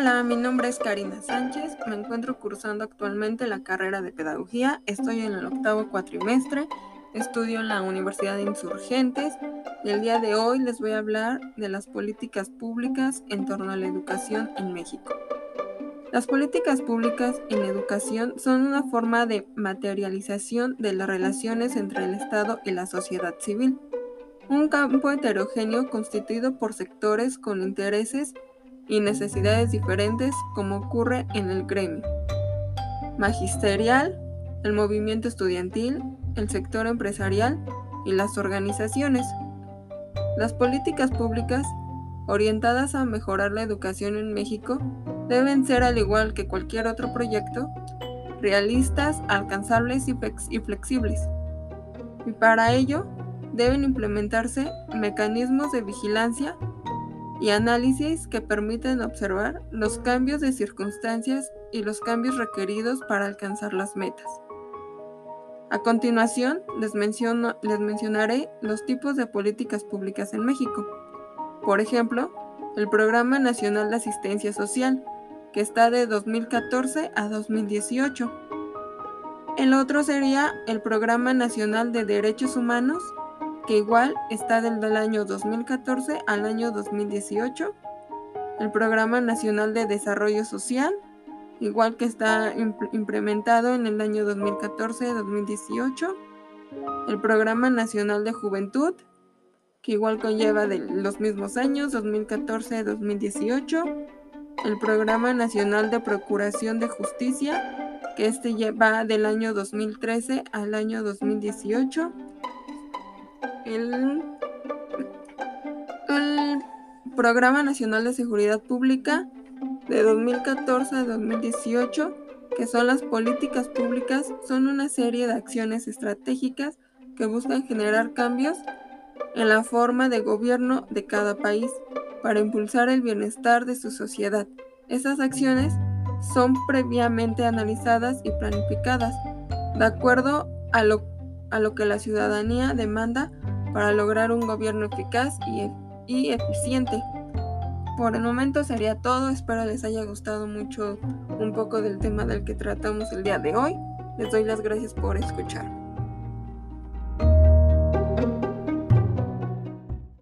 Hola, mi nombre es Karina Sánchez, me encuentro cursando actualmente la carrera de Pedagogía, estoy en el octavo cuatrimestre, estudio en la Universidad de Insurgentes. Y el día de hoy les voy a hablar de las políticas públicas en torno a la educación en México. Las políticas públicas en educación son una forma de materialización de las relaciones entre el Estado y la sociedad civil, un campo heterogéneo constituido por sectores con intereses y necesidades diferentes como ocurre en el gremio. Magisterial, el movimiento estudiantil, el sector empresarial y las organizaciones. Las políticas públicas orientadas a mejorar la educación en México deben ser, al igual que cualquier otro proyecto, realistas, alcanzables y, flexibles. Y para ello deben implementarse mecanismos de vigilancia y análisis que permiten observar los cambios de circunstancias y los cambios requeridos para alcanzar las metas. A continuación, les, mencionaré los tipos de políticas públicas en México. Por ejemplo, el Programa Nacional de Asistencia Social, que está de 2014 a 2018. El otro sería el Programa Nacional de Derechos Humanos, que igual está del, año 2014 al año 2018. El Programa Nacional de Desarrollo Social, igual que está implementado en el año 2014-2018. El Programa Nacional de Juventud, que igual conlleva de los mismos años, 2014-2018. El Programa Nacional de Procuración de Justicia, que este va del año 2013 al año 2018 el, Programa Nacional de Seguridad Pública de 2014 a 2018, que son las políticas públicas, son una serie de acciones estratégicas que buscan generar cambios en la forma de gobierno de cada país para impulsar el bienestar de su sociedad. Esas acciones son previamente analizadas y planificadas de acuerdo a lo, a lo que la ciudadanía demanda para lograr un gobierno eficaz y, y eficiente. Por el momento sería todo, espero les haya gustado mucho un poco del tema del que tratamos el día de hoy. Les doy las gracias por escuchar.